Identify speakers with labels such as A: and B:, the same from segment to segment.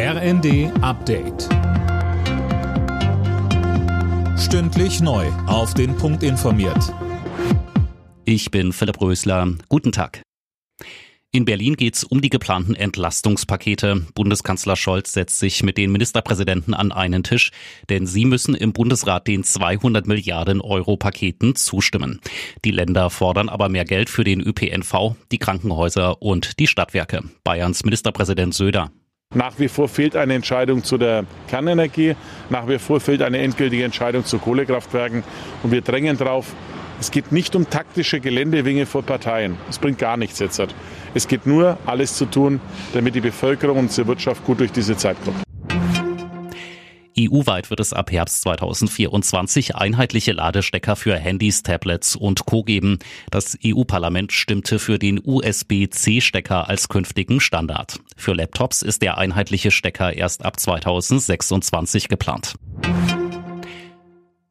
A: RND Update. Stündlich neu. Auf den Punkt informiert.
B: Ich bin Philipp Rösler. Guten Tag. In Berlin geht es um die geplanten Entlastungspakete. Bundeskanzler Scholz setzt sich mit den Ministerpräsidenten an einen Tisch, denn sie müssen im Bundesrat den 200 Milliarden Euro Paketen zustimmen. Die Länder fordern aber mehr Geld für den ÖPNV, die Krankenhäuser und die Stadtwerke. Bayerns Ministerpräsident Söder.
C: Nach wie vor fehlt eine Entscheidung zu der Kernenergie. Nach wie vor fehlt eine endgültige Entscheidung zu Kohlekraftwerken. Und wir drängen darauf, es geht nicht um taktische Geländewinge vor Parteien. Es bringt gar nichts jetzt. Es geht nur, alles zu tun, damit die Bevölkerung und die Wirtschaft gut durch diese Zeit kommt.
B: EU-weit wird es ab Herbst 2024 einheitliche Ladestecker für Handys, Tablets und Co. geben. Das EU-Parlament stimmte für den USB-C-Stecker als künftigen Standard. Für Laptops ist der einheitliche Stecker erst ab 2026 geplant.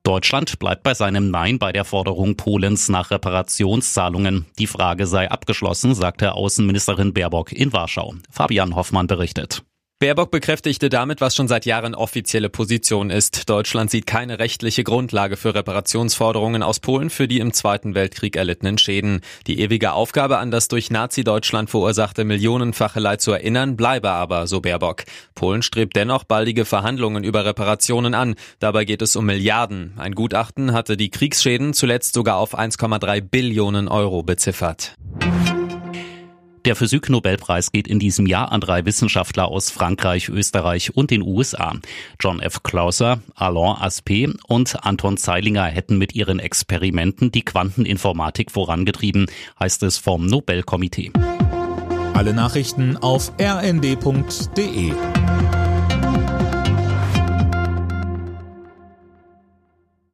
B: Deutschland bleibt bei seinem Nein bei der Forderung Polens nach Reparationszahlungen. Die Frage sei abgeschlossen, sagte Außenministerin Baerbock in Warschau. Fabian Hoffmann berichtet.
D: Baerbock bekräftigte damit, was schon seit Jahren offizielle Position ist. Deutschland sieht keine rechtliche Grundlage für Reparationsforderungen aus Polen für die im Zweiten Weltkrieg erlittenen Schäden. Die ewige Aufgabe, an das durch Nazi-Deutschland verursachte millionenfache Leid zu erinnern, bleibe aber, so Baerbock. Polen strebt dennoch baldige Verhandlungen über Reparationen an. Dabei geht es um Milliarden. Ein Gutachten hatte die Kriegsschäden zuletzt sogar auf 1,3 Billionen Euro beziffert.
B: Der Physik-Nobelpreis geht in diesem Jahr an drei Wissenschaftler aus Frankreich, Österreich und den USA. John F. Clauser, Alain Aspect und Anton Zeilinger hätten mit ihren Experimenten die Quanteninformatik vorangetrieben, heißt es vom Nobelkomitee.
A: Alle Nachrichten auf rnd.de